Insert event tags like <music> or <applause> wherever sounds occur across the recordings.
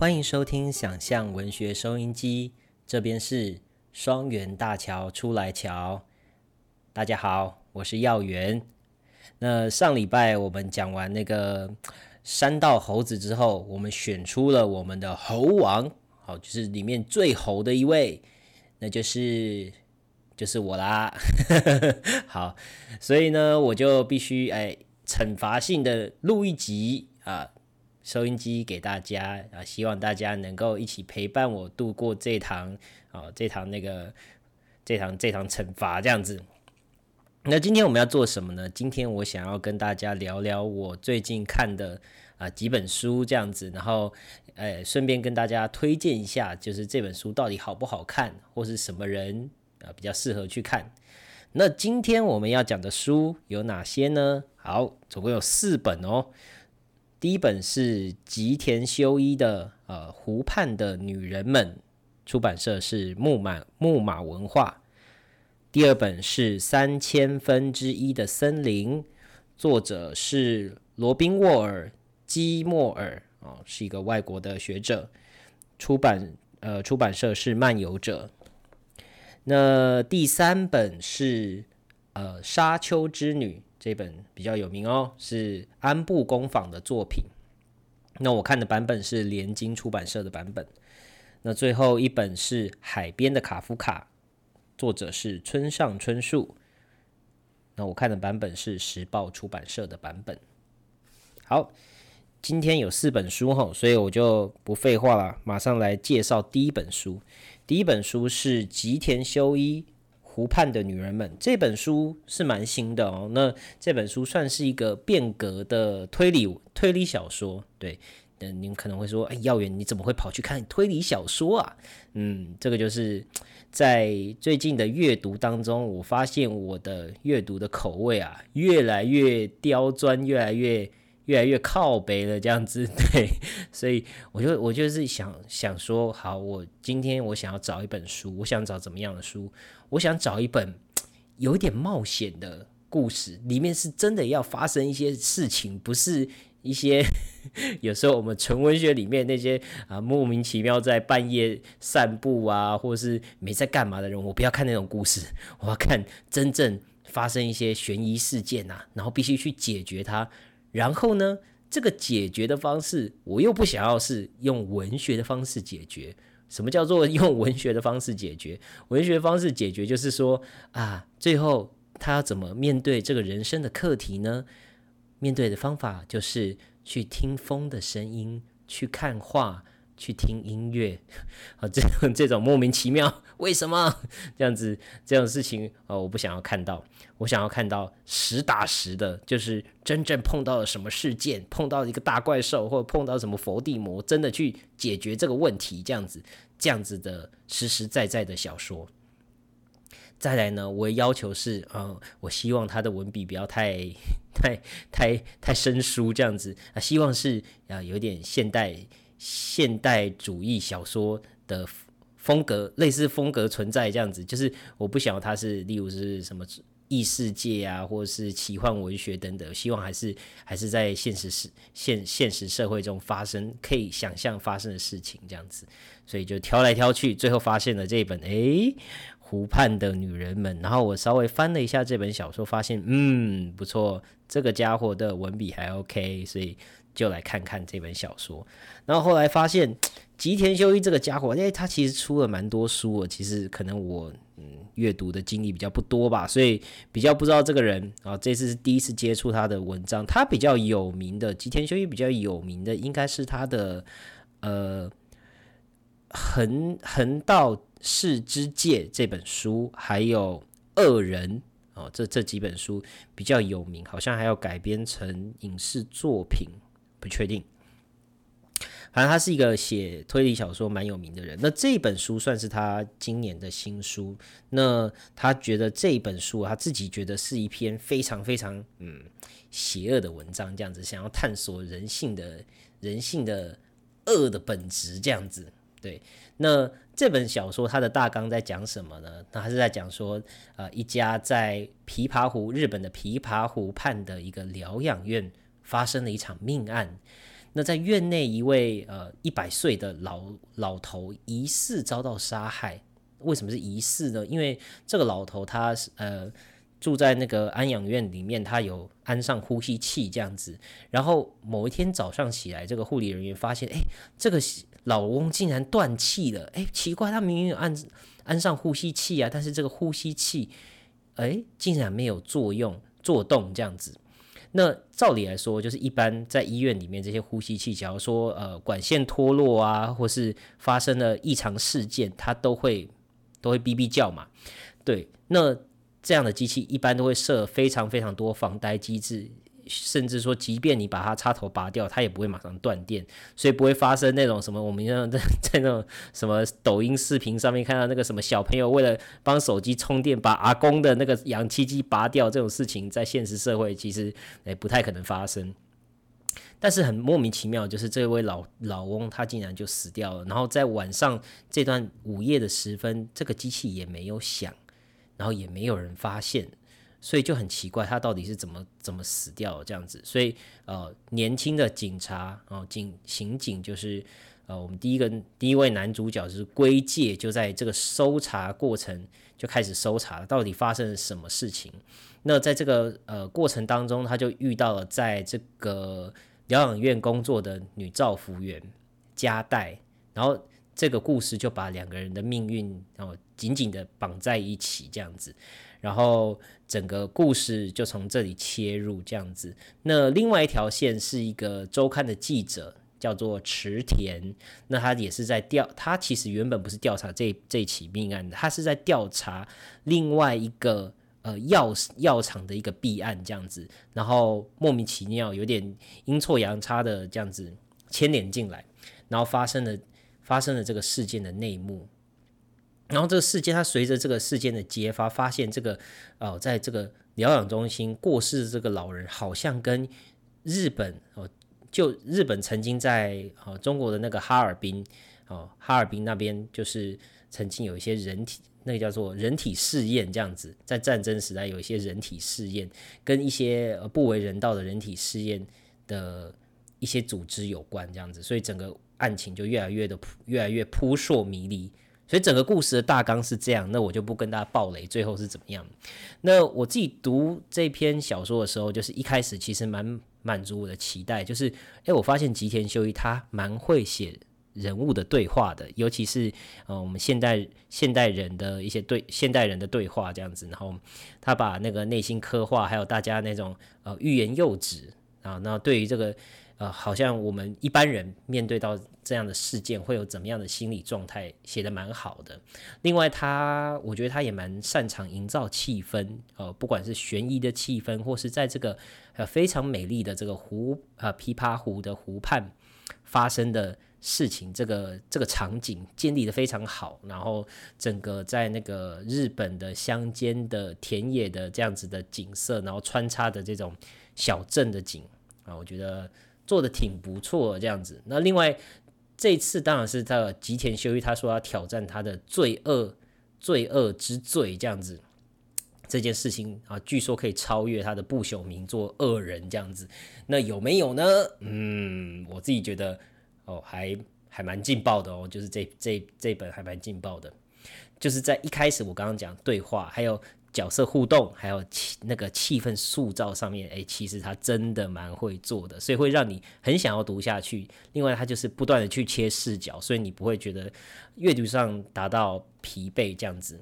欢迎收听想象文学收音机，这边是双元大桥出来桥。大家好，我是耀元。那上礼拜我们讲完那个山道猴子之后，我们选出了我们的猴王，好，就是里面最猴的一位，那就是就是我啦。<laughs> 好，所以呢，我就必须哎惩罚性的录一集啊。收音机给大家啊，希望大家能够一起陪伴我度过这堂啊，这堂那个这堂这堂惩罚这样子。那今天我们要做什么呢？今天我想要跟大家聊聊我最近看的啊几本书这样子，然后呃顺便跟大家推荐一下，就是这本书到底好不好看，或是什么人啊比较适合去看。那今天我们要讲的书有哪些呢？好，总共有四本哦。第一本是吉田修一的《呃湖畔的女人们》，出版社是木马木马文化。第二本是三千分之一的森林，作者是罗宾沃尔基莫尔，哦，是一个外国的学者。出版呃出版社是漫游者。那第三本是呃沙丘之女。这本比较有名哦，是安部工坊的作品。那我看的版本是联经出版社的版本。那最后一本是海边的卡夫卡，作者是村上春树。那我看的版本是时报出版社的版本。好，今天有四本书哈，所以我就不废话了，马上来介绍第一本书。第一本书是吉田修一。湖畔的女人们这本书是蛮新的哦。那这本书算是一个变革的推理推理小说，对。嗯，您可能会说，哎，耀远，你怎么会跑去看推理小说啊？嗯，这个就是在最近的阅读当中，我发现我的阅读的口味啊，越来越刁钻，越来越。越来越靠北了，这样子对，所以我就我就是想想说，好，我今天我想要找一本书，我想找怎么样的书？我想找一本有点冒险的故事，里面是真的要发生一些事情，不是一些 <laughs> 有时候我们纯文学里面那些啊莫名其妙在半夜散步啊，或是没在干嘛的人，我不要看那种故事，我要看真正发生一些悬疑事件呐，然后必须去解决它。然后呢，这个解决的方式，我又不想要是用文学的方式解决。什么叫做用文学的方式解决？文学方式解决就是说啊，最后他要怎么面对这个人生的课题呢？面对的方法就是去听风的声音，去看画。去听音乐 <laughs> 啊，这种这种莫名其妙，<laughs> 为什么 <laughs> 这样子这种事情啊？我不想要看到，我想要看到实打实的，就是真正碰到了什么事件，碰到一个大怪兽，或者碰到什么佛地魔，真的去解决这个问题，这样子这样子的实实在在的小说。再来呢，我要求是，呃，我希望他的文笔不要太太太太生疏，这样子啊，希望是啊，有点现代。现代主义小说的风格，类似风格存在这样子，就是我不想要它是，例如是什么异世界啊，或者是奇幻文学等等，希望还是还是在现实世现现实社会中发生，可以想象发生的事情这样子，所以就挑来挑去，最后发现了这本诶湖畔的女人们，然后我稍微翻了一下这本小说，发现嗯不错，这个家伙的文笔还 OK，所以。就来看看这本小说，然后后来发现吉田修一这个家伙，哎，他其实出了蛮多书。其实可能我嗯阅读的经历比较不多吧，所以比较不知道这个人啊。这次是第一次接触他的文章。他比较有名的吉田修一比较有名的，应该是他的呃横横道世之介这本书，还有恶人哦，这这几本书比较有名，好像还要改编成影视作品。不确定，反正他是一个写推理小说蛮有名的人。那这本书算是他今年的新书。那他觉得这本书，他自己觉得是一篇非常非常嗯邪恶的文章，这样子想要探索人性的人性的恶的本质，这样子。对，那这本小说它的大纲在讲什么呢？那还是在讲说，呃，一家在琵琶湖日本的琵琶湖畔的一个疗养院。发生了一场命案，那在院内一位呃一百岁的老老头疑似遭到杀害。为什么是疑似呢？因为这个老头他呃住在那个安养院里面，他有安上呼吸器这样子。然后某一天早上起来，这个护理人员发现，哎，这个老翁竟然断气了。哎，奇怪，他明明有安安上呼吸器啊，但是这个呼吸器，哎，竟然没有作用作动这样子。那照理来说，就是一般在医院里面这些呼吸器，假如说呃管线脱落啊，或是发生了异常事件，它都会。都会哔哔叫嘛，对，那这样的机器一般都会设非常非常多防呆机制，甚至说，即便你把它插头拔掉，它也不会马上断电，所以不会发生那种什么我们像在在那种什么抖音视频上面看到那个什么小朋友为了帮手机充电，把阿公的那个氧气机拔掉这种事情，在现实社会其实诶不太可能发生。但是很莫名其妙，就是这位老老翁他竟然就死掉了。然后在晚上这段午夜的时分，这个机器也没有响，然后也没有人发现，所以就很奇怪，他到底是怎么怎么死掉这样子。所以呃，年轻的警察哦，警刑警就是呃，我们第一个第一位男主角就是归介，就在这个搜查过程就开始搜查了，到底发生了什么事情。那在这个呃过程当中，他就遇到了在这个。疗养院工作的女照服员加代，然后这个故事就把两个人的命运然后紧紧的绑在一起，这样子，然后整个故事就从这里切入，这样子。那另外一条线是一个周刊的记者，叫做池田，那他也是在调，他其实原本不是调查这这起命案的，他是在调查另外一个。呃，药药厂的一个弊案这样子，然后莫名其妙有点阴错阳差的这样子牵连进来，然后发生了发生了这个事件的内幕，然后这个事件它随着这个事件的揭发，发现这个哦，在这个疗养中心过世的这个老人，好像跟日本哦，就日本曾经在哦中国的那个哈尔滨哦，哈尔滨那边就是曾经有一些人体。那个叫做人体试验，这样子，在战争时代有一些人体试验，跟一些不为人道的人体试验的一些组织有关，这样子，所以整个案情就越来越的越来越扑朔迷离。所以整个故事的大纲是这样，那我就不跟大家爆雷，最后是怎么样。那我自己读这篇小说的时候，就是一开始其实蛮满足我的期待，就是诶，我发现吉田修一他蛮会写。人物的对话的，尤其是呃我们现代现代人的一些对现代人的对话这样子，然后他把那个内心刻画，还有大家那种呃欲言又止啊，那对于这个呃好像我们一般人面对到这样的事件会有怎么样的心理状态，写的蛮好的。另外他我觉得他也蛮擅长营造气氛，呃不管是悬疑的气氛，或是在这个呃非常美丽的这个湖呃琵琶湖的湖畔发生的。事情这个这个场景建立的非常好，然后整个在那个日本的乡间的田野的这样子的景色，然后穿插的这种小镇的景啊，我觉得做的挺不错这样子。那另外这次当然是他吉田修一他说要挑战他的罪恶罪恶之罪这样子这件事情啊，据说可以超越他的不朽名作《恶人》这样子。那有没有呢？嗯，我自己觉得。哦，还还蛮劲爆的哦，就是这这这本还蛮劲爆的，就是在一开始我刚刚讲对话，还有角色互动，还有气那个气氛塑造上面，哎，其实他真的蛮会做的，所以会让你很想要读下去。另外，他就是不断的去切视角，所以你不会觉得阅读上达到疲惫这样子。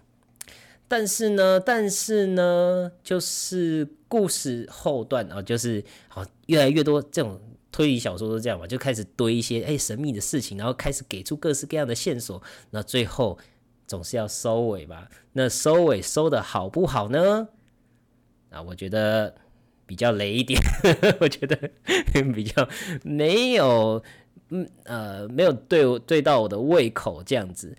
但是呢，但是呢，就是故事后段啊，就是好越来越多这种。推理小说都这样嘛，就开始堆一些哎神秘的事情，然后开始给出各式各样的线索，那最后总是要收尾吧？那收尾收的好不好呢？啊，我觉得比较雷一点，<laughs> 我觉得 <laughs> 比较没有，嗯呃，没有对对到我的胃口这样子。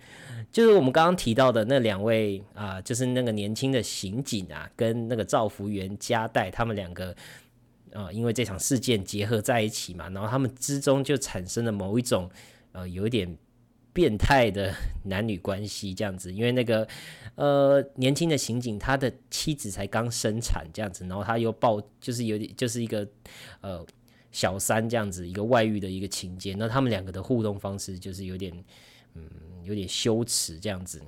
就是我们刚刚提到的那两位啊，就是那个年轻的刑警啊，跟那个造福员加代他们两个。啊，因为这场事件结合在一起嘛，然后他们之中就产生了某一种呃有一点变态的男女关系这样子。因为那个呃年轻的刑警，他的妻子才刚生产这样子，然后他又抱就是有点就是一个呃小三这样子一个外遇的一个情节，那他们两个的互动方式就是有点嗯有点羞耻这样子。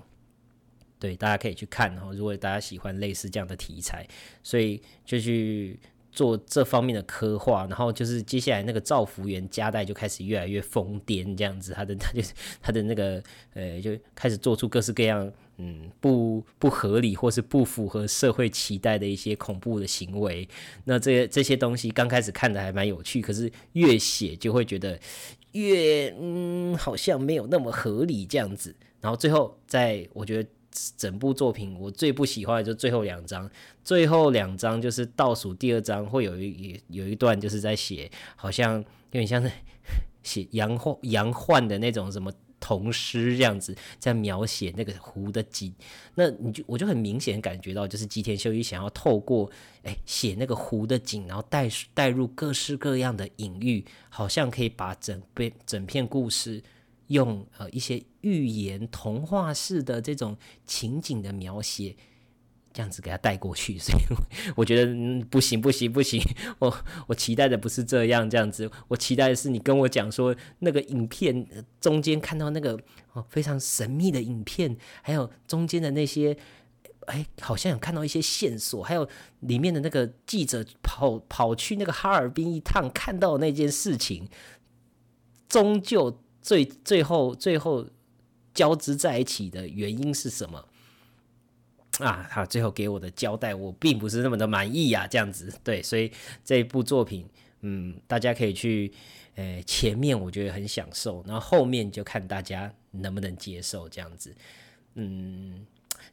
对，大家可以去看，然后如果大家喜欢类似这样的题材，所以就去做这方面的刻画，然后就是接下来那个赵福元家代就开始越来越疯癫，这样子，他的他就他的那个呃，就开始做出各式各样嗯不不合理或是不符合社会期待的一些恐怖的行为。那这些这些东西刚开始看的还蛮有趣，可是越写就会觉得越嗯好像没有那么合理这样子，然后最后在我觉得。整部作品我最不喜欢的就是最后两章，最后两章就是倒数第二章会有一有一段就是在写，好像有点像是写杨焕杨焕的那种什么童诗这样子，在描写那个湖的景。那你就我就很明显感觉到，就是吉田修一想要透过哎写那个湖的景，然后带带入各式各样的隐喻，好像可以把整篇整篇故事。用呃一些寓言童话式的这种情景的描写，这样子给他带过去，所以我觉得不行不行不行，<laughs> 我我期待的不是这样这样子，我期待的是你跟我讲说那个影片中间看到那个哦非常神秘的影片，还有中间的那些哎好像有看到一些线索，还有里面的那个记者跑跑去那个哈尔滨一趟看到那件事情，终究。最最后最后交织在一起的原因是什么啊？他最后给我的交代，我并不是那么的满意呀。这样子，对，所以这部作品，嗯，大家可以去，呃，前面我觉得很享受，然后后面就看大家能不能接受这样子。嗯，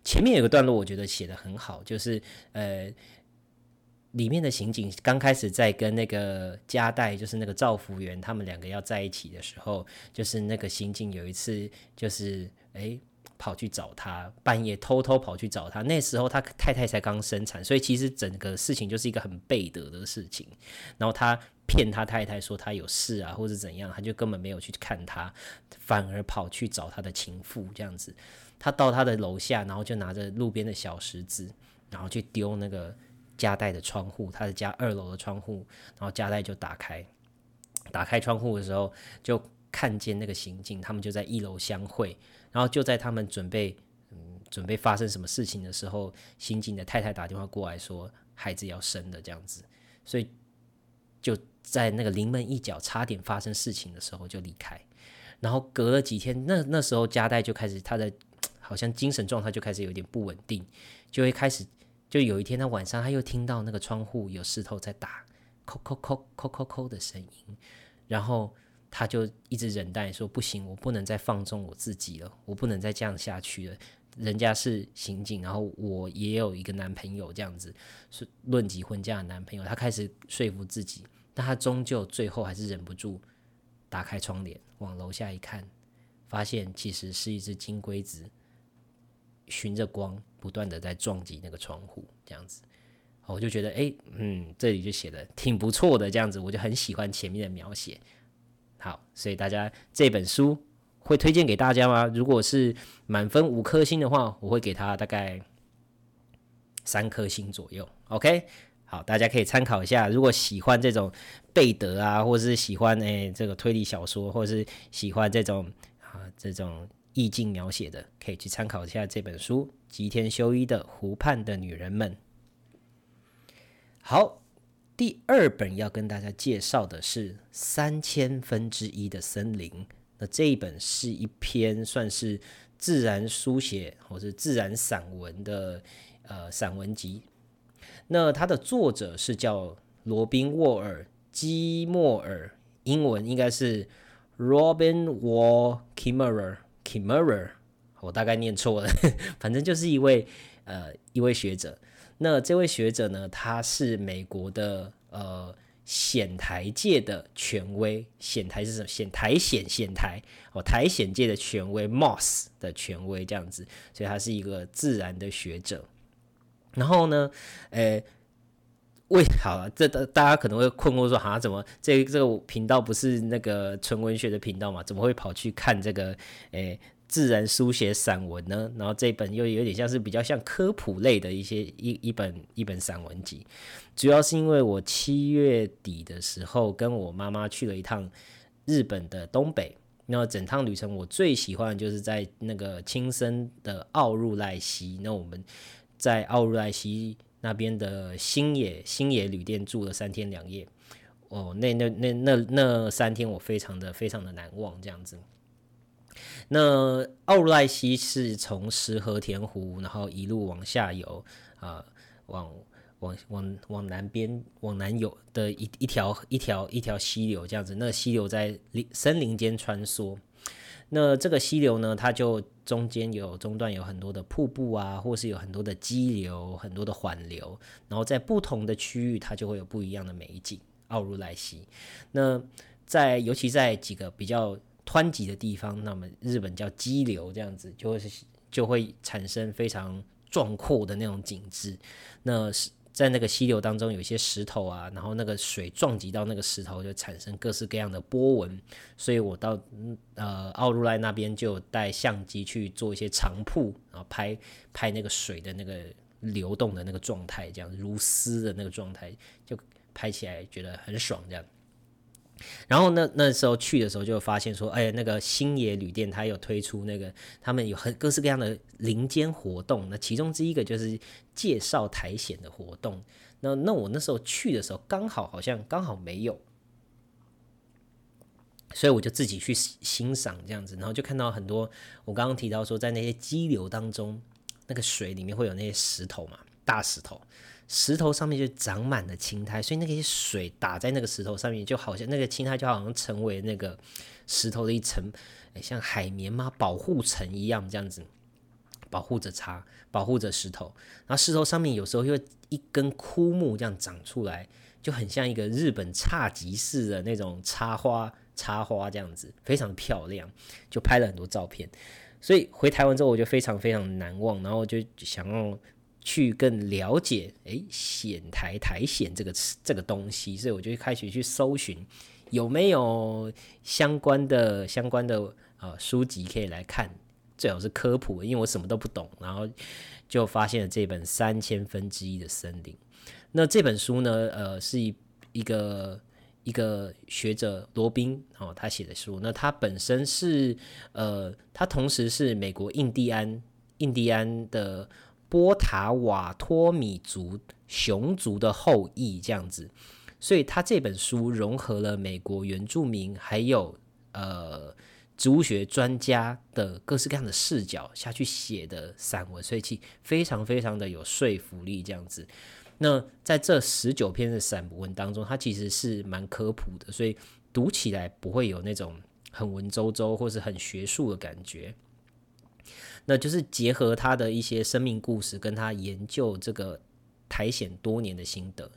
前面有个段落，我觉得写的很好，就是呃。里面的刑警刚开始在跟那个加代，就是那个赵福元，他们两个要在一起的时候，就是那个刑警有一次就是哎跑去找他，半夜偷偷跑去找他。那时候他太太才刚生产，所以其实整个事情就是一个很背德的事情。然后他骗他太太说他有事啊，或者怎样，他就根本没有去看他，反而跑去找他的情妇这样子。他到他的楼下，然后就拿着路边的小石子，然后去丢那个。加代的窗户，他的家二楼的窗户，然后加代就打开，打开窗户的时候，就看见那个刑警，他们就在一楼相会，然后就在他们准备，嗯，准备发生什么事情的时候，刑警的太太打电话过来说孩子要生的这样子，所以就在那个临门一脚，差点发生事情的时候就离开，然后隔了几天，那那时候加代就开始他的 <tsk> 好像精神状态就开始有点不稳定，就会开始。就有一天，他晚上他又听到那个窗户有石头在打，扣扣扣扣扣扣的声音，然后他就一直忍耐，说不行，我不能再放纵我自己了，我不能再这样下去了。人家是刑警，然后我也有一个男朋友，这样子是论及婚嫁的男朋友，他开始说服自己，但他终究最后还是忍不住打开窗帘往楼下一看，发现其实是一只金龟子。循着光，不断的在撞击那个窗户，这样子，我就觉得，哎，嗯，这里就写的挺不错的，这样子，我就很喜欢前面的描写。好，所以大家这本书会推荐给大家吗？如果是满分五颗星的话，我会给他大概三颗星左右。OK，好，大家可以参考一下。如果喜欢这种贝德啊，或者是喜欢诶这个推理小说，或者是喜欢这种啊这种。意境描写的，可以去参考一下这本书吉田修一的《湖畔的女人们》。好，第二本要跟大家介绍的是《三千分之一的森林》。那这一本是一篇算是自然书写或是自然散文的呃散文集。那它的作者是叫罗宾沃尔基莫尔，英文应该是 Robin Wall Kimmerer。Kimura，我大概念错了，<laughs> 反正就是一位呃一位学者。那这位学者呢，他是美国的呃显台界的权威，显台是什么？显台显显台哦，台显界的权威，Moss 的权威这样子，所以他是一个自然的学者。然后呢，呃。为好了，这大大家可能会困惑说，哈，怎么这这个频道不是那个纯文学的频道嘛？怎么会跑去看这个诶自然书写散文呢？然后这本又有点像是比较像科普类的一些一一本一本散文集。主要是因为我七月底的时候跟我妈妈去了一趟日本的东北，那整趟旅程我最喜欢就是在那个青森的奥入濑溪。那我们在奥入濑溪那边的星野星野旅店住了三天两夜。哦，那那那那那三天我非常的非常的难忘，这样子。那奥入濑溪是从石河田湖，然后一路往下游，啊，往往往往南边往南游的一一条一条一条溪流这样子。那溪流在林森林间穿梭。那这个溪流呢，它就中间有中段有很多的瀑布啊，或是有很多的激流，很多的缓流，然后在不同的区域，它就会有不一样的美景。奥入来溪，那在尤其在几个比较湍急的地方，那么日本叫激流，这样子就会就会产生非常壮阔的那种景致。那是在那个溪流当中，有一些石头啊，然后那个水撞击到那个石头，就产生各式各样的波纹。所以我到呃奥如莱那边就带相机去做一些长铺，然后拍拍那个水的那个流动的那个状态，这样如丝的那个状态就。拍起来觉得很爽，这样。然后那那时候去的时候就发现说，哎，那个星野旅店它有推出那个，他们有很各式各样的林间活动。那其中之一个就是介绍苔藓的活动。那那我那时候去的时候刚好好像刚好没有，所以我就自己去欣赏这样子，然后就看到很多我刚刚提到说，在那些激流当中，那个水里面会有那些石头嘛，大石头。石头上面就长满了青苔，所以那些水打在那个石头上面，就好像那个青苔就好像成为那个石头的一层，像海绵吗？保护层一样这样子，保护着它，保护着石头。然后石头上面有时候又一根枯木这样长出来，就很像一个日本侘寂式的那种插花，插花这样子，非常漂亮，就拍了很多照片。所以回台湾之后，我就非常非常难忘，然后就想要。去更了解诶藓台苔藓这个这个东西，所以我就开始去搜寻有没有相关的相关的呃书籍可以来看，最好是科普，因为我什么都不懂，然后就发现了这本三千分之一的森林。那这本书呢，呃，是一一个一个学者罗宾哦他写的书，那他本身是呃他同时是美国印第安印第安的。波塔瓦托米族熊族的后裔这样子，所以他这本书融合了美国原住民还有呃植物学专家的各式各样的视角下去写的散文，所以其非常非常的有说服力这样子。那在这十九篇的散文当中，它其实是蛮科普的，所以读起来不会有那种很文绉绉或是很学术的感觉。那就是结合他的一些生命故事，跟他研究这个苔藓多年的心得。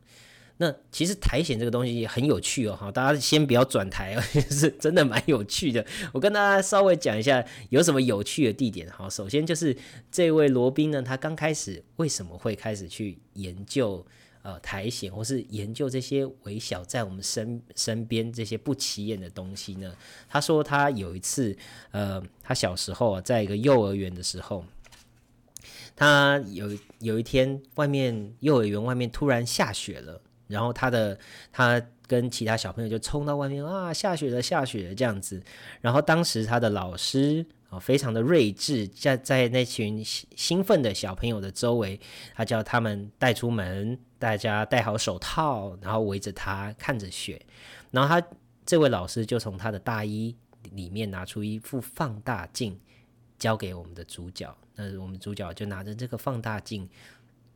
那其实苔藓这个东西也很有趣哦，哈，大家先不要转台，<laughs> 是真的蛮有趣的。我跟大家稍微讲一下有什么有趣的地点哈。首先就是这位罗宾呢，他刚开始为什么会开始去研究？呃，苔藓或是研究这些微小在我们身身边这些不起眼的东西呢？他说他有一次，呃，他小时候啊，在一个幼儿园的时候，他有有一天外面幼儿园外面突然下雪了，然后他的他跟其他小朋友就冲到外面啊，下雪了，下雪了这样子。然后当时他的老师啊，非常的睿智，在在那群兴奋的小朋友的周围，他叫他们带出门。大家戴好手套，然后围着他看着雪，然后他这位老师就从他的大衣里面拿出一副放大镜，交给我们的主角。那我们主角就拿着这个放大镜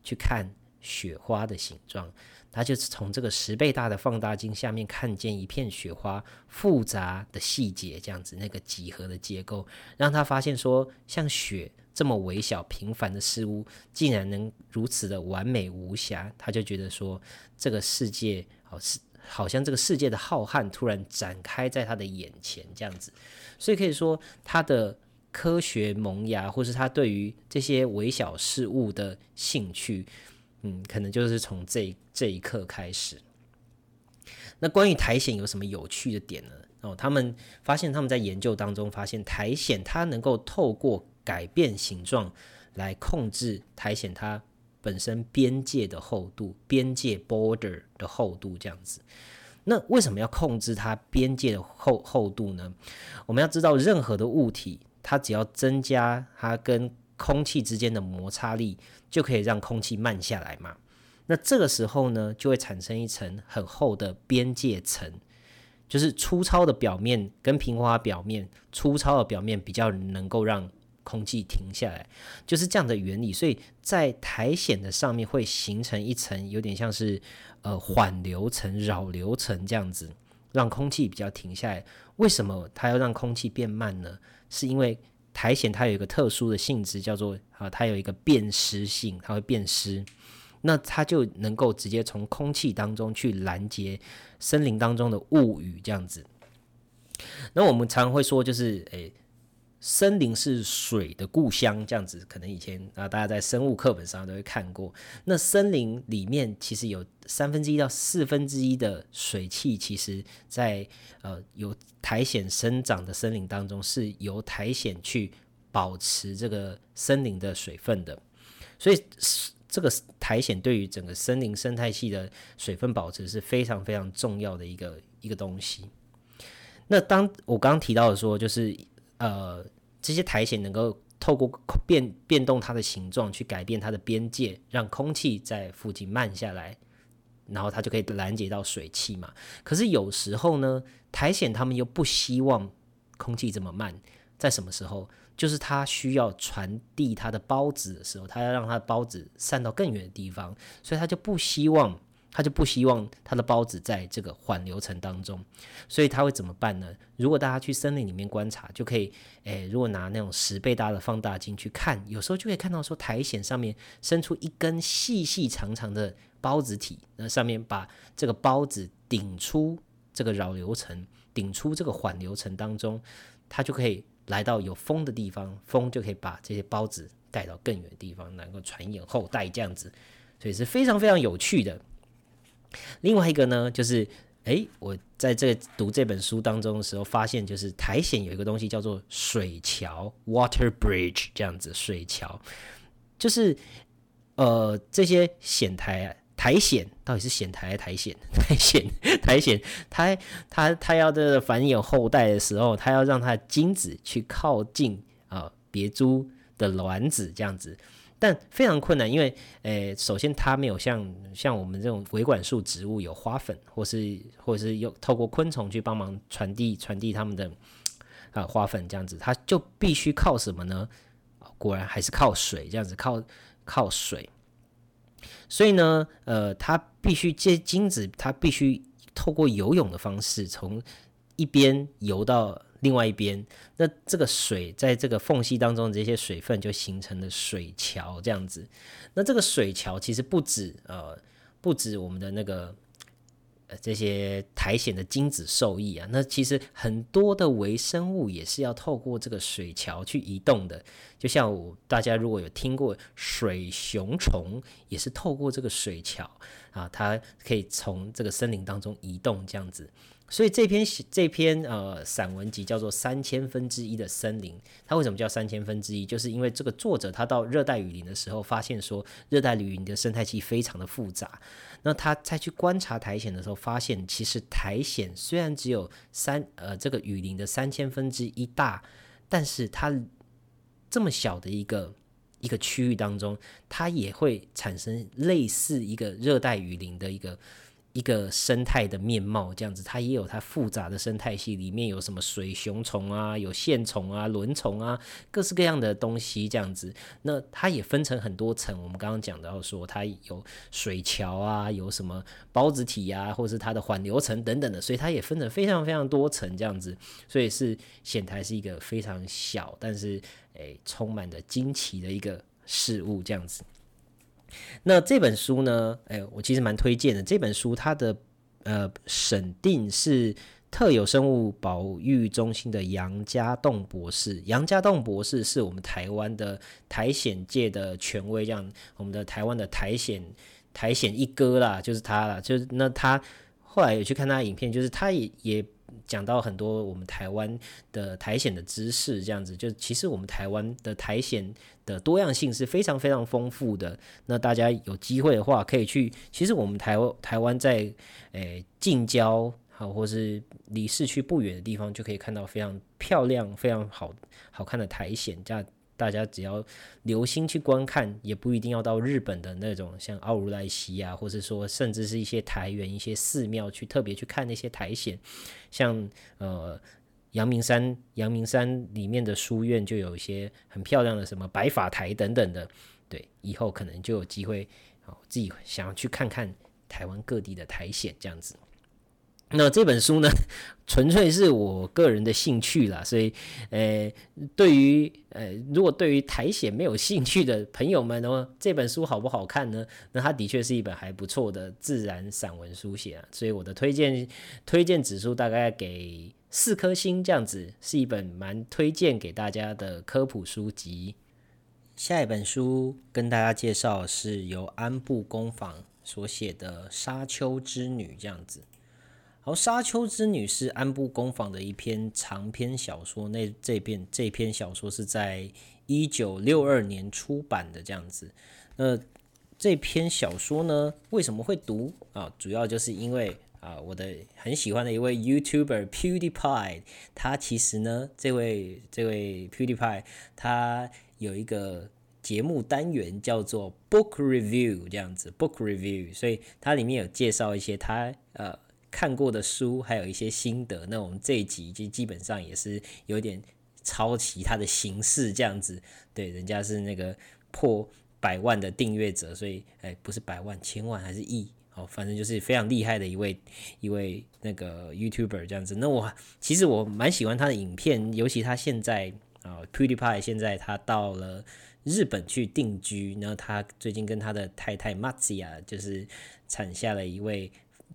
去看雪花的形状，他就是从这个十倍大的放大镜下面看见一片雪花复杂的细节，这样子那个几何的结构，让他发现说像雪。这么微小平凡的事物，竟然能如此的完美无瑕，他就觉得说，这个世界好是好像这个世界的浩瀚突然展开在他的眼前这样子，所以可以说他的科学萌芽，或是他对于这些微小事物的兴趣，嗯，可能就是从这这一刻开始。那关于苔藓有什么有趣的点呢？哦，他们发现他们在研究当中发现苔藓它能够透过改变形状来控制苔藓它本身边界的厚度，边界 border 的厚度这样子。那为什么要控制它边界的厚厚度呢？我们要知道，任何的物体，它只要增加它跟空气之间的摩擦力，就可以让空气慢下来嘛。那这个时候呢，就会产生一层很厚的边界层，就是粗糙的表面跟平滑表面，粗糙的表面比较能够让空气停下来，就是这样的原理。所以在苔藓的上面会形成一层，有点像是。呃，缓流层、扰流层这样子，让空气比较停下来。为什么它要让空气变慢呢？是因为苔藓它有一个特殊的性质，叫做啊，它有一个变湿性，它会变湿。那它就能够直接从空气当中去拦截森林当中的物语这样子。那我们常会说，就是诶。森林是水的故乡，这样子可能以前啊，大家在生物课本上都会看过。那森林里面其实有三分之一到四分之一的水汽，其实在呃有苔藓生长的森林当中，是由苔藓去保持这个森林的水分的。所以这个苔藓对于整个森林生态系的水分保持是非常非常重要的一个一个东西。那当我刚提到的说，就是呃。这些苔藓能够透过变变动它的形状，去改变它的边界，让空气在附近慢下来，然后它就可以拦截到水汽嘛。可是有时候呢，苔藓它们又不希望空气这么慢，在什么时候？就是它需要传递它的孢子的时候，它要让它的孢子散到更远的地方，所以它就不希望。他就不希望他的孢子在这个缓流层当中，所以他会怎么办呢？如果大家去森林里面观察，就可以，诶，如果拿那种十倍大的放大镜去看，有时候就可以看到说苔藓上面伸出一根细细长长的孢子体，那上面把这个孢子顶出这个扰流层，顶出这个缓流层当中，它就可以来到有风的地方，风就可以把这些孢子带到更远的地方，能够传衍后代这样子，所以是非常非常有趣的。另外一个呢，就是诶，我在这读这本书当中的时候，发现就是苔藓有一个东西叫做水桥 （water bridge） 这样子，水桥就是呃这些藓苔苔藓到底是藓苔还是苔藓？<laughs> 苔藓苔藓，它它它要的繁衍后代的时候，它要让它的精子去靠近啊别株的卵子这样子。但非常困难，因为诶，首先它没有像像我们这种维管束植物有花粉，或是或是有透过昆虫去帮忙传递传递它们的啊花粉这样子，它就必须靠什么呢？果然还是靠水这样子，靠靠水。所以呢，呃，它必须这精子，它必须透过游泳的方式从一边游到。另外一边，那这个水在这个缝隙当中，这些水分就形成了水桥这样子。那这个水桥其实不止呃，不止我们的那个呃这些苔藓的精子受益啊，那其实很多的微生物也是要透过这个水桥去移动的。就像我大家如果有听过水熊虫，也是透过这个水桥啊，它可以从这个森林当中移动这样子。所以这篇这篇呃散文集叫做三千分之一的森林，它为什么叫三千分之一？就是因为这个作者他到热带雨林的时候，发现说热带雨林的生态系非常的复杂。那他再去观察苔藓的时候，发现其实苔藓虽然只有三呃这个雨林的三千分之一大，但是它这么小的一个一个区域当中，它也会产生类似一个热带雨林的一个。一个生态的面貌这样子，它也有它复杂的生态系，里面有什么水熊虫啊，有线虫啊，轮虫啊，各式各样的东西这样子。那它也分成很多层，我们刚刚讲到说，它有水桥啊，有什么孢子体啊，或是它的缓流层等等的，所以它也分成非常非常多层这样子。所以是显台是一个非常小，但是诶充满着惊奇的一个事物这样子。那这本书呢？哎，我其实蛮推荐的。这本书它的呃审定是特有生物保育中心的杨家栋博士。杨家栋博士是我们台湾的苔藓界的权威，这样我们的台湾的苔藓苔藓一哥啦，就是他啦。就是那他后来有去看他的影片，就是他也也讲到很多我们台湾的台险的知识，这样子就其实我们台湾的台险的多样性是非常非常丰富的。那大家有机会的话，可以去。其实我们台台湾在诶近郊好，或是离市区不远的地方，就可以看到非常漂亮、非常好好看的苔藓这样。大家只要留心去观看，也不一定要到日本的那种像奥如莱西啊，或者说甚至是一些台原一些寺庙去特别去看那些苔藓，像呃阳明山阳明山里面的书院就有一些很漂亮的什么白法台等等的，对，以后可能就有机会哦自己想要去看看台湾各地的苔藓这样子。那这本书呢，<laughs> 纯粹是我个人的兴趣啦，所以，呃，对于呃，如果对于苔藓没有兴趣的朋友们呢，这本书好不好看呢？那它的确是一本还不错的自然散文书写啊，所以我的推荐推荐指数大概给四颗星，这样子是一本蛮推荐给大家的科普书籍。下一本书跟大家介绍是由安部工坊所写的《沙丘之女》这样子。好，《沙丘之女》是安部公坊的一篇长篇小说。那这篇这篇小说是在一九六二年出版的，这样子。那这篇小说呢，为什么会读啊？主要就是因为啊，我的很喜欢的一位 YouTuber PewDiePie，他其实呢，这位这位 PewDiePie，他有一个节目单元叫做 Book Review，这样子 Book Review，所以它里面有介绍一些他呃。看过的书，还有一些心得。那我们这一集就基本上也是有点抄袭他的形式这样子。对，人家是那个破百万的订阅者，所以哎，不是百万，千万还是亿？哦，反正就是非常厉害的一位一位那个 YouTuber 这样子。那我其实我蛮喜欢他的影片，尤其他现在啊，PewDiePie 现在他到了日本去定居，然后他最近跟他的太太 Matsya 就是产下了一位。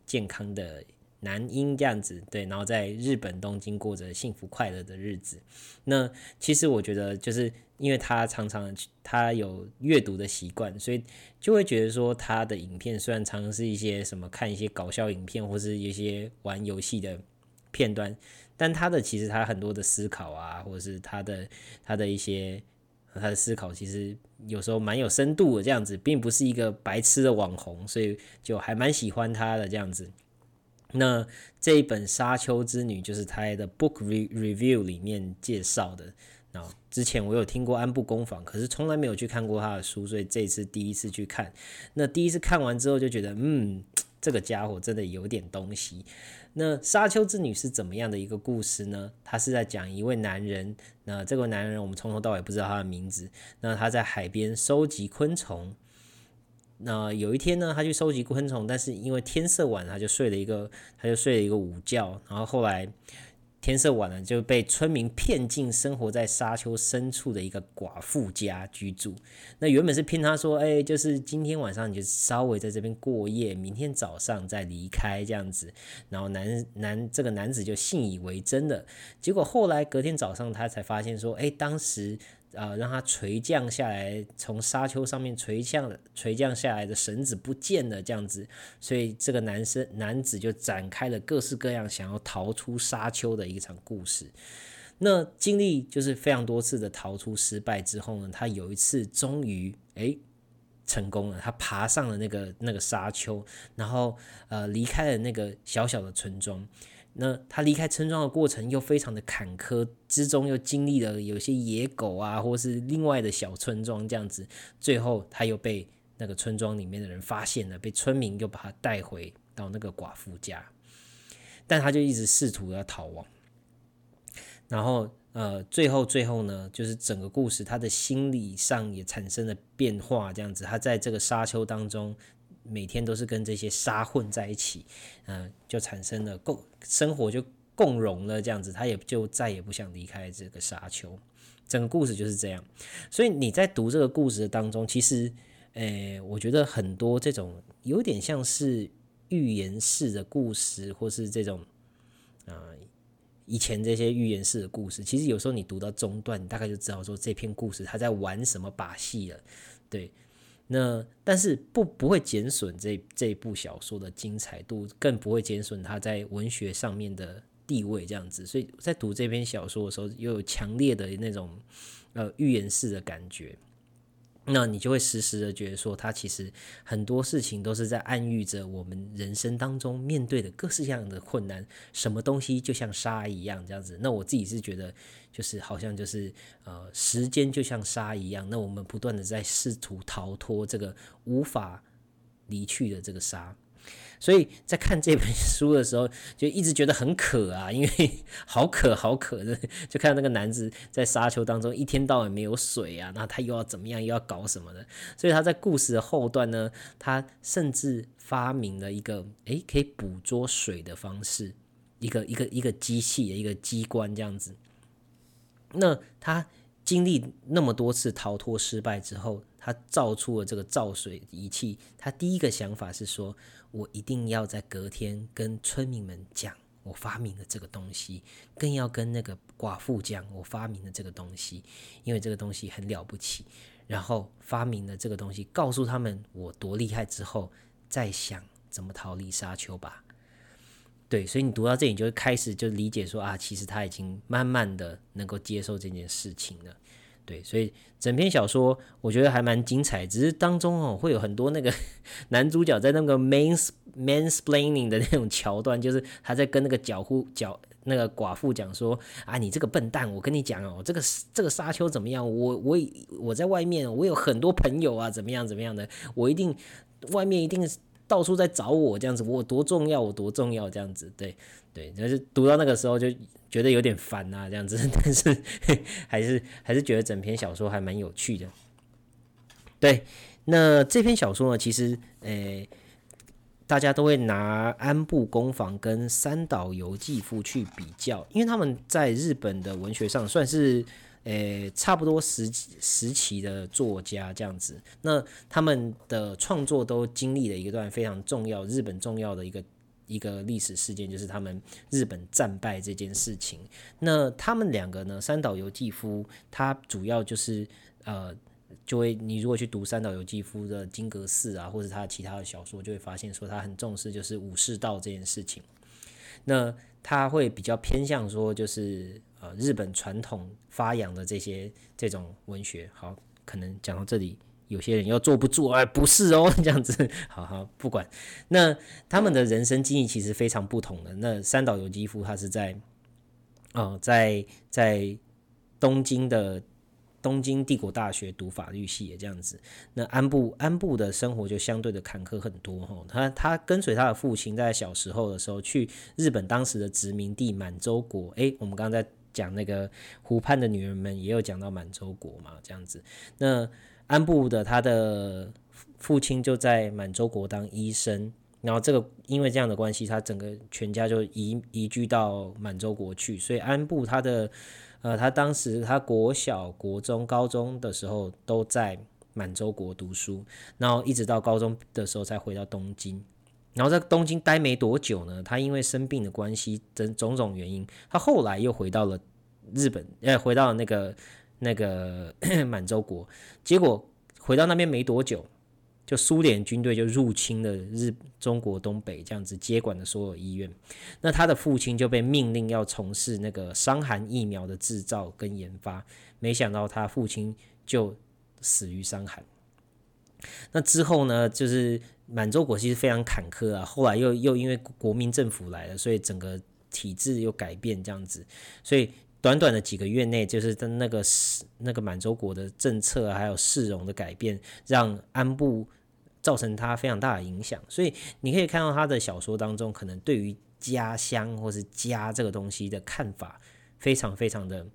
健康的男婴这样子，对，然后在日本东京过着幸福快乐的日子。那其实我觉得，就是因为他常常他有阅读的习惯，所以就会觉得说，他的影片虽然常常是一些什么看一些搞笑影片，或是一些玩游戏的片段，但他的其实他很多的思考啊，或者是他的他的一些。他的思考其实有时候蛮有深度的，这样子，并不是一个白痴的网红，所以就还蛮喜欢他的这样子。那这一本《沙丘之女》就是他的 book review 里面介绍的。那之前我有听过安部公坊，可是从来没有去看过他的书，所以这次第一次去看。那第一次看完之后就觉得，嗯，这个家伙真的有点东西。那沙丘之女是怎么样的一个故事呢？他是在讲一位男人，那这个男人我们从头到尾不知道他的名字。那他在海边收集昆虫，那有一天呢，他去收集昆虫，但是因为天色晚，他就睡了一个，他就睡了一个午觉，然后后来。天色晚了，就被村民骗进生活在沙丘深处的一个寡妇家居住。那原本是骗他说，哎，就是今天晚上你就稍微在这边过夜，明天早上再离开这样子。然后男男这个男子就信以为真的。结果后来隔天早上，他才发现说，哎，当时。啊，让它垂降下来，从沙丘上面垂降垂降下来的绳子不见了，这样子，所以这个男生男子就展开了各式各样想要逃出沙丘的一场故事。那经历就是非常多次的逃出失败之后呢，他有一次终于诶成功了，他爬上了那个那个沙丘，然后呃离开了那个小小的村庄。那他离开村庄的过程又非常的坎坷，之中又经历了有些野狗啊，或是另外的小村庄这样子，最后他又被那个村庄里面的人发现了，被村民又把他带回到那个寡妇家，但他就一直试图要逃亡，然后呃，最后最后呢，就是整个故事他的心理上也产生了变化，这样子，他在这个沙丘当中。每天都是跟这些沙混在一起，嗯，就产生了共生活就共融了这样子，他也就再也不想离开这个沙丘。整个故事就是这样，所以你在读这个故事当中，其实，诶，我觉得很多这种有点像是寓言式的故事，或是这种啊以前这些寓言式的故事，其实有时候你读到中段，你大概就知道说这篇故事他在玩什么把戏了，对。那但是不不会减损这这部小说的精彩度，更不会减损它在文学上面的地位这样子。所以在读这篇小说的时候，又有强烈的那种呃预言式的感觉。那你就会时时的觉得说，他其实很多事情都是在暗喻着我们人生当中面对的各式各样的困难。什么东西就像沙一样这样子。那我自己是觉得，就是好像就是呃，时间就像沙一样。那我们不断的在试图逃脱这个无法离去的这个沙。所以在看这本书的时候，就一直觉得很渴啊，因为好渴好渴的，就看到那个男子在沙丘当中一天到晚没有水啊，那他又要怎么样，又要搞什么的。所以他在故事的后段呢，他甚至发明了一个诶可以捕捉水的方式，一个一个一个机器的一个机关这样子。那他经历那么多次逃脱失败之后，他造出了这个造水仪器。他第一个想法是说。我一定要在隔天跟村民们讲我发明的这个东西，更要跟那个寡妇讲我发明的这个东西，因为这个东西很了不起。然后发明了这个东西，告诉他们我多厉害之后，再想怎么逃离沙丘吧。对，所以你读到这里你就开始就理解说啊，其实他已经慢慢的能够接受这件事情了。对，所以整篇小说我觉得还蛮精彩，只是当中哦会有很多那个 <laughs> 男主角在那个 main mansplaining 的那种桥段，就是他在跟那个脚夫脚那个寡妇讲说啊，你这个笨蛋，我跟你讲哦，这个这个沙丘怎么样？我我我在外面，我有很多朋友啊，怎么样怎么样的，我一定外面一定到处在找我这样子，我多重要，我多重要这样子，对对，就是读到那个时候就。觉得有点烦啊，这样子，<laughs> 但是 <laughs> 还是还是觉得整篇小说还蛮有趣的。对，那这篇小说呢，其实诶，大家都会拿安部公房跟三岛由纪夫去比较，因为他们在日本的文学上算是诶差不多时时期的作家这样子。那他们的创作都经历了一段非常重要、日本重要的一个。一个历史事件就是他们日本战败这件事情。那他们两个呢？三岛由纪夫他主要就是呃，就会你如果去读三岛由纪夫的《金阁寺》啊，或者他其他的小说，就会发现说他很重视就是武士道这件事情。那他会比较偏向说就是呃日本传统发扬的这些这种文学。好，可能讲到这里。有些人又坐不住，哎，不是哦，<laughs> 这样子，好好不管。那他们的人生经历其实非常不同的。那三岛由纪夫他是在，哦，在在东京的东京帝国大学读法律系的这样子。那安部安部的生活就相对的坎坷很多哈。他他跟随他的父亲在小时候的时候去日本当时的殖民地满洲国。诶，我们刚刚在讲那个湖畔的女人们，也有讲到满洲国嘛，这样子。那安部的他的父亲就在满洲国当医生，然后这个因为这样的关系，他整个全家就移移居到满洲国去，所以安部他的呃，他当时他国小、国中、高中的时候都在满洲国读书，然后一直到高中的时候才回到东京，然后在东京待没多久呢，他因为生病的关系等种种原因，他后来又回到了日本，呃，回到那个。那个 <clears throat> 满洲国，结果回到那边没多久，就苏联军队就入侵了日中国东北，这样子接管了所有医院。那他的父亲就被命令要从事那个伤寒疫苗的制造跟研发，没想到他父亲就死于伤寒。那之后呢，就是满洲国其实非常坎坷啊，后来又又因为国民政府来了，所以整个体制又改变这样子，所以。短短的几个月内，就是在那个、那个满洲国的政策还有市容的改变，让安部造成他非常大的影响。所以你可以看到他的小说当中，可能对于家乡或是家这个东西的看法，非常非常的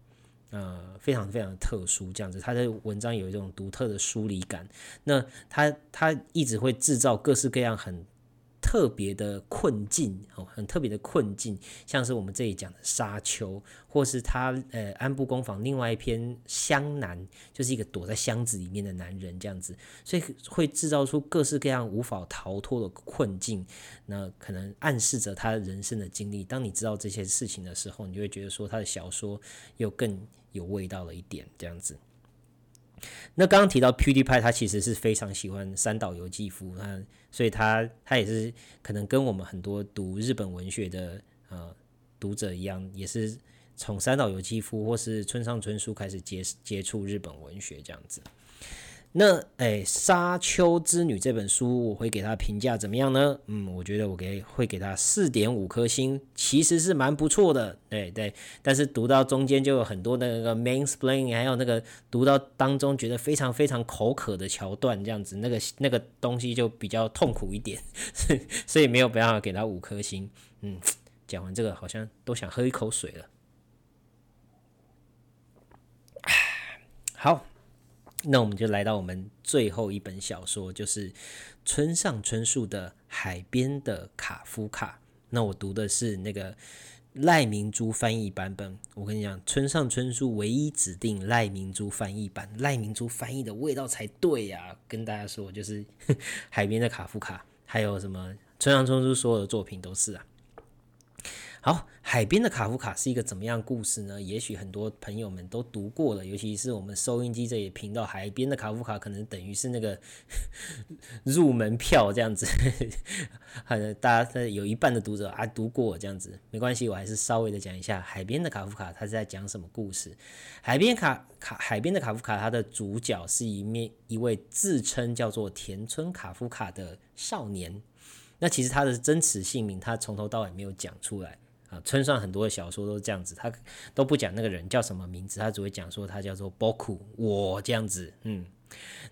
呃，非常非常的特殊。这样子，他的文章有一种独特的疏离感。那他他一直会制造各式各样很。特别的困境哦，很特别的困境，像是我们这里讲的沙丘，或是他呃安部公房另外一篇《湘南》，就是一个躲在箱子里面的男人这样子，所以会制造出各式各样无法逃脱的困境，那可能暗示着他人生的经历。当你知道这些事情的时候，你就会觉得说他的小说又更有味道了一点这样子。那刚刚提到 PewDiePie，他其实是非常喜欢三岛由纪夫，他所以他他也是可能跟我们很多读日本文学的呃读者一样，也是从三岛由纪夫或是村上春树开始接接触日本文学这样子。那哎，《沙丘之女》这本书，我会给它评价怎么样呢？嗯，我觉得我给会给它四点五颗星，其实是蛮不错的。对对，但是读到中间就有很多那个 main splaining，还有那个读到当中觉得非常非常口渴的桥段，这样子，那个那个东西就比较痛苦一点，所以没有办法给它五颗星。嗯，讲完这个好像都想喝一口水了。<sighs> 好。那我们就来到我们最后一本小说，就是村上春树的《海边的卡夫卡》。那我读的是那个赖明珠翻译版本。我跟你讲，村上春树唯一指定赖明珠翻译版，赖明珠翻译的味道才对呀！跟大家说，就是 <laughs>《海边的卡夫卡》，还有什么村上春树所有的作品都是啊。好，海边的卡夫卡是一个怎么样故事呢？也许很多朋友们都读过了，尤其是我们收音机这里频道，海边的卡夫卡可能等于是那个 <laughs> 入门票这样子。<laughs> 很大家有一半的读者啊读过这样子，没关系，我还是稍微的讲一下海边的卡夫卡，他是在讲什么故事？海边卡卡海边的卡夫卡，他的主角是一面一位自称叫做田村卡夫卡的少年。那其实他的真实姓名，他从头到尾没有讲出来。村上很多的小说都是这样子，他都不讲那个人叫什么名字，他只会讲说他叫做 Boku，我这样子。嗯，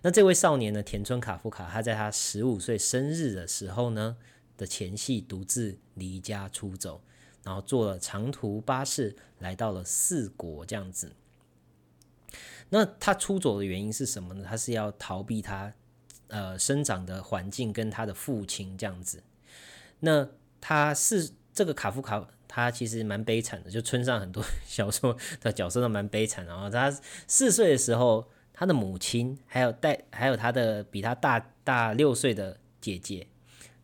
那这位少年呢，田村卡夫卡，他在他十五岁生日的时候呢的前夕，独自离家出走，然后坐了长途巴士来到了四国这样子。那他出走的原因是什么呢？他是要逃避他呃生长的环境跟他的父亲这样子。那他是这个卡夫卡。他其实蛮悲惨的，就村上很多 <laughs> 小说的角色都蛮悲惨。然后他四岁的时候，他的母亲还有带还有他的比他大大六岁的姐姐，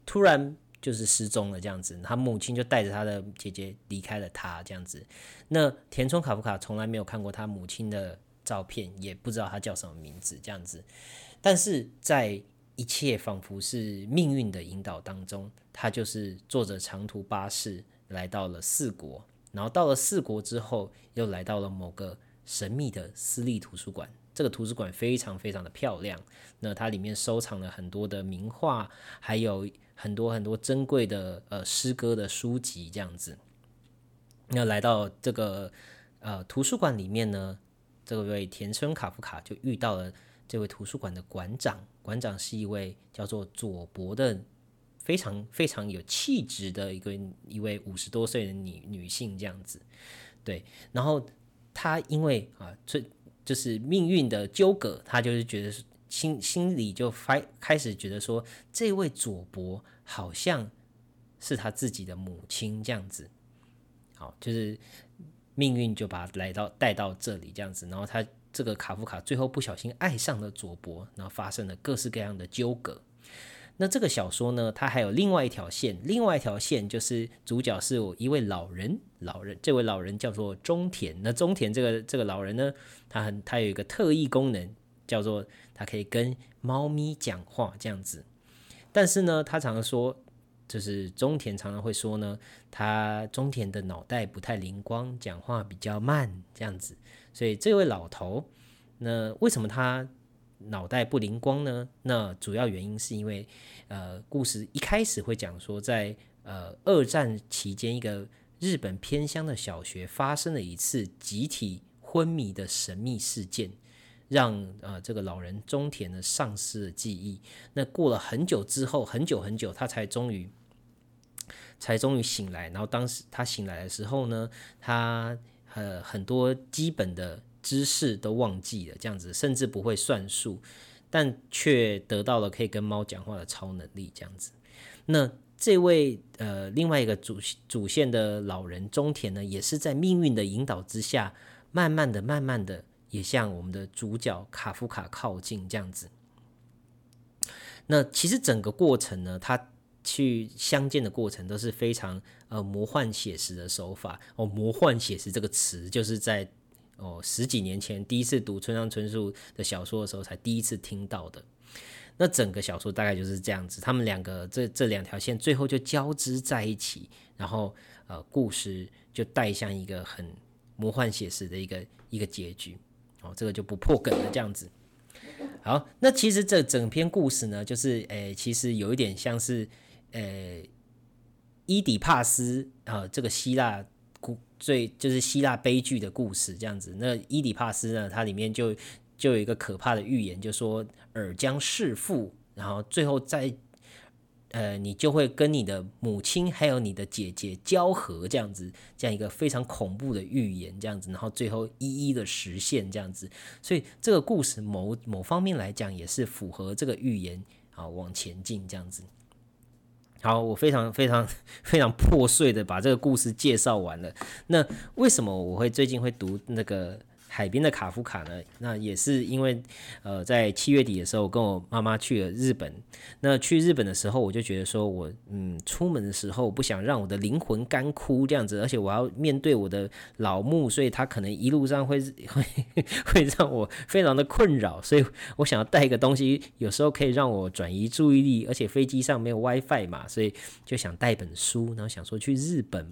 突然就是失踪了这样子。他母亲就带着他的姐姐离开了他这样子。那田村卡夫卡从来没有看过他母亲的照片，也不知道他叫什么名字这样子。但是在一切仿佛是命运的引导当中，他就是坐着长途巴士。来到了四国，然后到了四国之后，又来到了某个神秘的私立图书馆。这个图书馆非常非常的漂亮，那它里面收藏了很多的名画，还有很多很多珍贵的呃诗歌的书籍这样子。那来到这个呃图书馆里面呢，这位田村卡夫卡就遇到了这位图书馆的馆长，馆长是一位叫做佐伯的。非常非常有气质的一个一位五十多岁的女女性这样子，对，然后她因为啊，这就是命运的纠葛，她就是觉得心心里就开开始觉得说，这位佐伯好像是他自己的母亲这样子，好，就是命运就把来到带到这里这样子，然后他这个卡夫卡最后不小心爱上了佐伯，然后发生了各式各样的纠葛。那这个小说呢，它还有另外一条线，另外一条线就是主角是我一位老人，老人这位老人叫做中田。那中田这个这个老人呢，他很他有一个特异功能，叫做他可以跟猫咪讲话这样子。但是呢，他常常说，就是中田常常会说呢，他中田的脑袋不太灵光，讲话比较慢这样子。所以这位老头，那为什么他？脑袋不灵光呢？那主要原因是因为，呃，故事一开始会讲说，在呃二战期间，一个日本偏乡的小学发生了一次集体昏迷的神秘事件，让呃这个老人中田呢丧失了记忆。那过了很久之后，很久很久，他才终于才终于醒来。然后当时他醒来的时候呢，他呃很多基本的。知识都忘记了，这样子甚至不会算数，但却得到了可以跟猫讲话的超能力，这样子。那这位呃另外一个主主线的老人中田呢，也是在命运的引导之下，慢慢的、慢慢的也向我们的主角卡夫卡靠近，这样子。那其实整个过程呢，他去相见的过程都是非常呃魔幻写实的手法哦。魔幻写实这个词就是在。哦，十几年前第一次读村上春树的小说的时候，才第一次听到的。那整个小说大概就是这样子，他们两个这这两条线最后就交织在一起，然后呃，故事就带向一个很魔幻写实的一个一个结局。哦，这个就不破梗了，这样子。好，那其实这整篇故事呢，就是诶，其实有一点像是诶，伊底帕斯啊，这个希腊最就是希腊悲剧的故事这样子。那伊底帕斯呢，它里面就就有一个可怕的预言，就说尔将弑父，然后最后在。呃，你就会跟你的母亲还有你的姐姐交合，这样子，这样一个非常恐怖的预言，这样子，然后最后一一的实现，这样子。所以这个故事某某方面来讲，也是符合这个预言啊，往前进这样子。好，我非常非常非常破碎的把这个故事介绍完了。那为什么我会最近会读那个？海边的卡夫卡呢？那也是因为，呃，在七月底的时候，跟我妈妈去了日本。那去日本的时候，我就觉得说，我嗯，出门的时候不想让我的灵魂干枯这样子，而且我要面对我的老木，所以他可能一路上会会 <laughs> 会让我非常的困扰。所以我想要带一个东西，有时候可以让我转移注意力，而且飞机上没有 WiFi 嘛，所以就想带本书，然后想说去日本，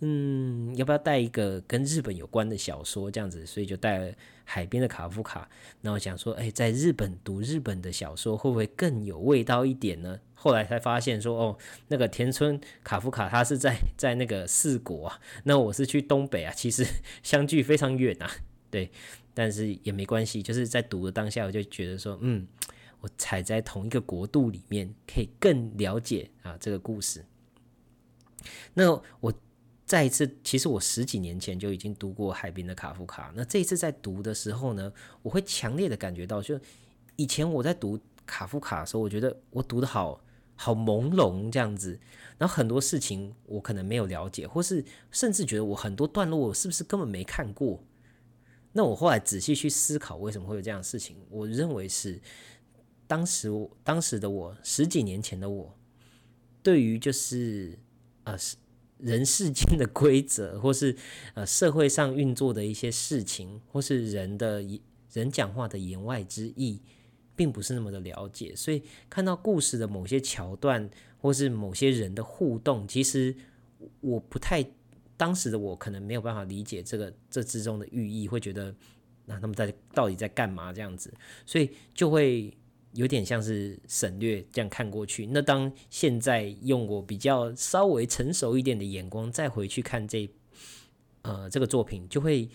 嗯，要不要带一个跟日本有关的小说这样子？所以就。带海边的卡夫卡，然后想说，哎，在日本读日本的小说会不会更有味道一点呢？后来才发现说，哦，那个田村卡夫卡他是在在那个四国啊，那我是去东北啊，其实 <laughs> 相距非常远啊，对，但是也没关系，就是在读的当下，我就觉得说，嗯，我踩在同一个国度里面，可以更了解啊这个故事。那我。再一次，其实我十几年前就已经读过海边的卡夫卡。那这一次在读的时候呢，我会强烈的感觉到，就以前我在读卡夫卡的时候，我觉得我读的好好朦胧这样子，然后很多事情我可能没有了解，或是甚至觉得我很多段落我是不是根本没看过。那我后来仔细去思考，为什么会有这样的事情？我认为是当时当时的我十几年前的我，对于就是呃是。人世间的规则，<laughs> 或是呃社会上运作的一些事情，或是人的人讲话的言外之意，并不是那么的了解。所以看到故事的某些桥段，或是某些人的互动，其实我不太当时的我可能没有办法理解这个这之中的寓意，会觉得那他们在到底在干嘛这样子，所以就会。有点像是省略这样看过去，那当现在用我比较稍微成熟一点的眼光再回去看这呃这个作品，就会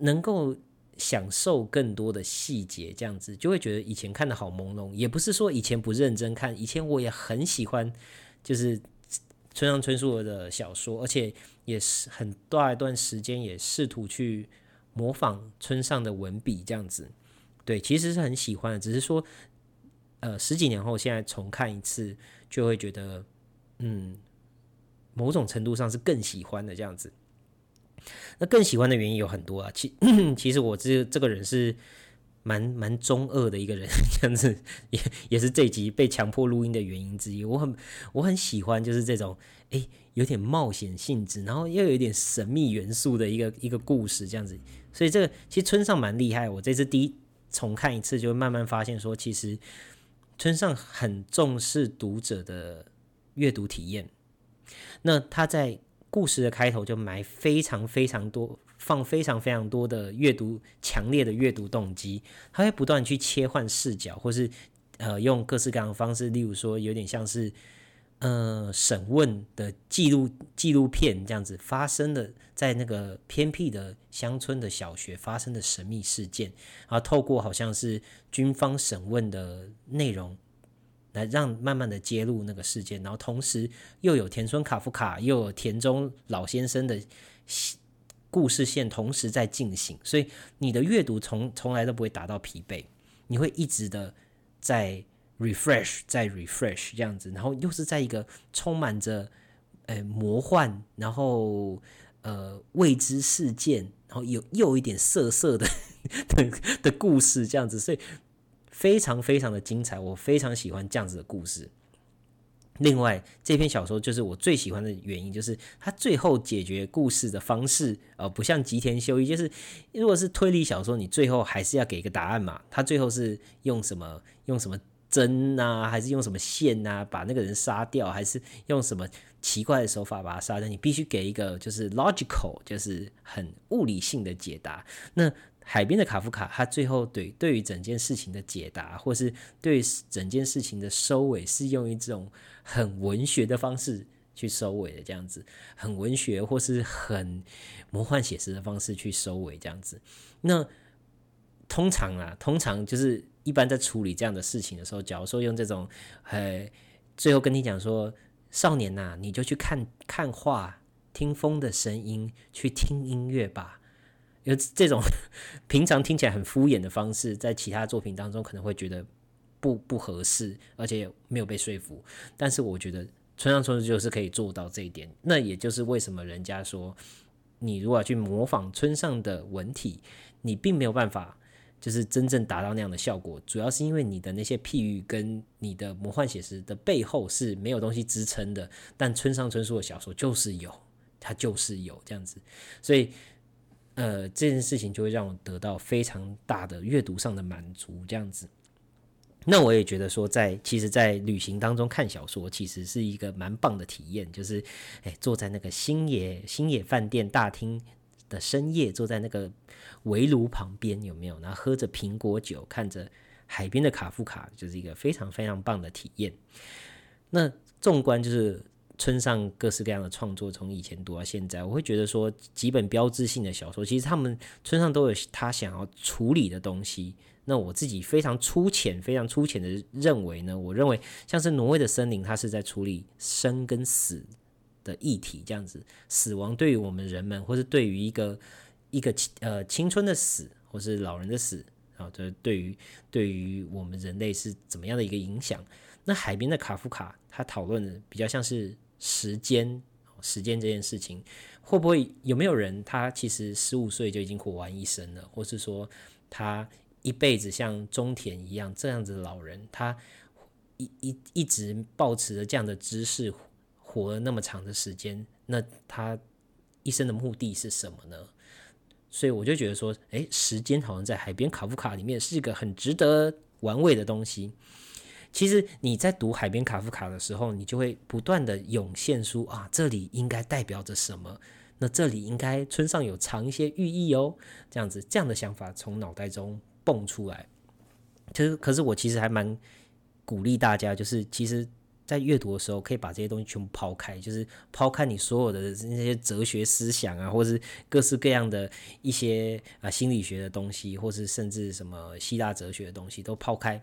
能够享受更多的细节，这样子就会觉得以前看的好朦胧。也不是说以前不认真看，以前我也很喜欢，就是村上春树的小说，而且也是很大一段时间也试图去模仿村上的文笔，这样子。对，其实是很喜欢的，只是说。呃，十几年后，现在重看一次，就会觉得，嗯，某种程度上是更喜欢的这样子。那更喜欢的原因有很多啊，其 <clears throat> 其实我这这个人是蛮蛮中二的一个人，<laughs> 这样子也也是这集被强迫录音的原因之一。我很我很喜欢就是这种，诶，有点冒险性质，然后又有点神秘元素的一个一个故事这样子。所以这个其实村上蛮厉害，我这次第一重看一次，就会慢慢发现说，其实。村上很重视读者的阅读体验，那他在故事的开头就埋非常非常多，放非常非常多的阅读强烈的阅读动机，他会不断去切换视角，或是呃用各式各样的方式，例如说有点像是。呃，审问的纪录纪录片这样子发生的，在那个偏僻的乡村的小学发生的神秘事件，然后透过好像是军方审问的内容，来让慢慢的揭露那个事件，然后同时又有田村卡夫卡又有田中老先生的故事线同时在进行，所以你的阅读从从来都不会达到疲惫，你会一直的在。Refresh 再 refresh 这样子，然后又是在一个充满着呃魔幻，然后呃未知事件，然后有又有一点涩涩的的的故事这样子，所以非常非常的精彩，我非常喜欢这样子的故事。另外，这篇小说就是我最喜欢的原因，就是它最后解决故事的方式，呃，不像吉田修一，就是如果是推理小说，你最后还是要给一个答案嘛，他最后是用什么用什么。针啊，还是用什么线啊，把那个人杀掉，还是用什么奇怪的手法把他杀掉？你必须给一个就是 logical，就是很物理性的解答。那海边的卡夫卡，他最后对对于整件事情的解答，或是对整件事情的收尾，是用一种很文学的方式去收尾的，这样子，很文学或是很魔幻写实的方式去收尾，这样子。那通常啊，通常就是一般在处理这样的事情的时候，假如说用这种，呃，最后跟你讲说，少年呐，你就去看看画，听风的声音，去听音乐吧。有这种 <laughs> 平常听起来很敷衍的方式，在其他作品当中可能会觉得不不合适，而且没有被说服。但是我觉得村上春树就是可以做到这一点。那也就是为什么人家说，你如果要去模仿村上的文体，你并没有办法就是真正达到那样的效果。主要是因为你的那些譬喻跟你的魔幻写实的背后是没有东西支撑的。但村上春树的小说就是有，它就是有这样子，所以。呃，这件事情就会让我得到非常大的阅读上的满足，这样子。那我也觉得说，在其实，在旅行当中看小说，其实是一个蛮棒的体验。就是，哎，坐在那个星野星野饭店大厅的深夜，坐在那个围炉旁边，有没有？然后喝着苹果酒，看着海边的卡夫卡，就是一个非常非常棒的体验。那纵观就是。村上各式各样的创作，从以前读到现在，我会觉得说几本标志性的小说，其实他们村上都有他想要处理的东西。那我自己非常粗浅、非常粗浅的认为呢，我认为像是《挪威的森林》，它是在处理生跟死的议题，这样子，死亡对于我们人们，或是对于一个一个呃青春的死，或是老人的死，啊，这对于对于我们人类是怎么样的一个影响？那海边的卡夫卡，他讨论的比较像是。时间，时间这件事情，会不会有没有人他其实十五岁就已经活完一生了，或是说他一辈子像中田一样这样子的老人，他一一一直保持着这样的姿势活了那么长的时间，那他一生的目的是什么呢？所以我就觉得说，诶，时间好像在海边卡夫卡里面是一个很值得玩味的东西。其实你在读海边卡夫卡的时候，你就会不断的涌现出啊，这里应该代表着什么？那这里应该村上有藏一些寓意哦，这样子这样的想法从脑袋中蹦出来。其实，可是我其实还蛮鼓励大家，就是其实在阅读的时候，可以把这些东西全部抛开，就是抛开你所有的那些哲学思想啊，或是各式各样的一些啊心理学的东西，或是甚至什么希腊哲学的东西都抛开。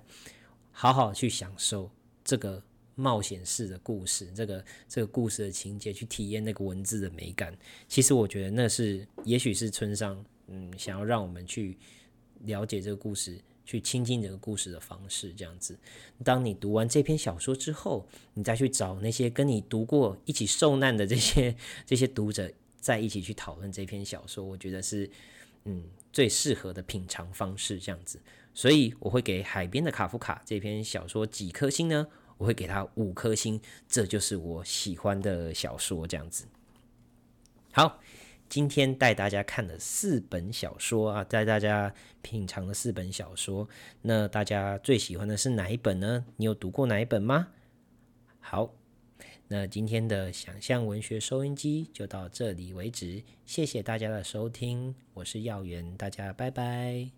好好去享受这个冒险式的故事，这个这个故事的情节，去体验那个文字的美感。其实我觉得那是，也许是村上嗯想要让我们去了解这个故事，去亲近这个故事的方式。这样子，当你读完这篇小说之后，你再去找那些跟你读过、一起受难的这些 <laughs> 这些读者，在一起去讨论这篇小说，我觉得是嗯最适合的品尝方式。这样子。所以我会给《海边的卡夫卡》这篇小说几颗星呢？我会给他五颗星，这就是我喜欢的小说这样子。好，今天带大家看了四本小说啊，带大家品尝了四本小说。那大家最喜欢的是哪一本呢？你有读过哪一本吗？好，那今天的想象文学收音机就到这里为止，谢谢大家的收听，我是耀元，大家拜拜。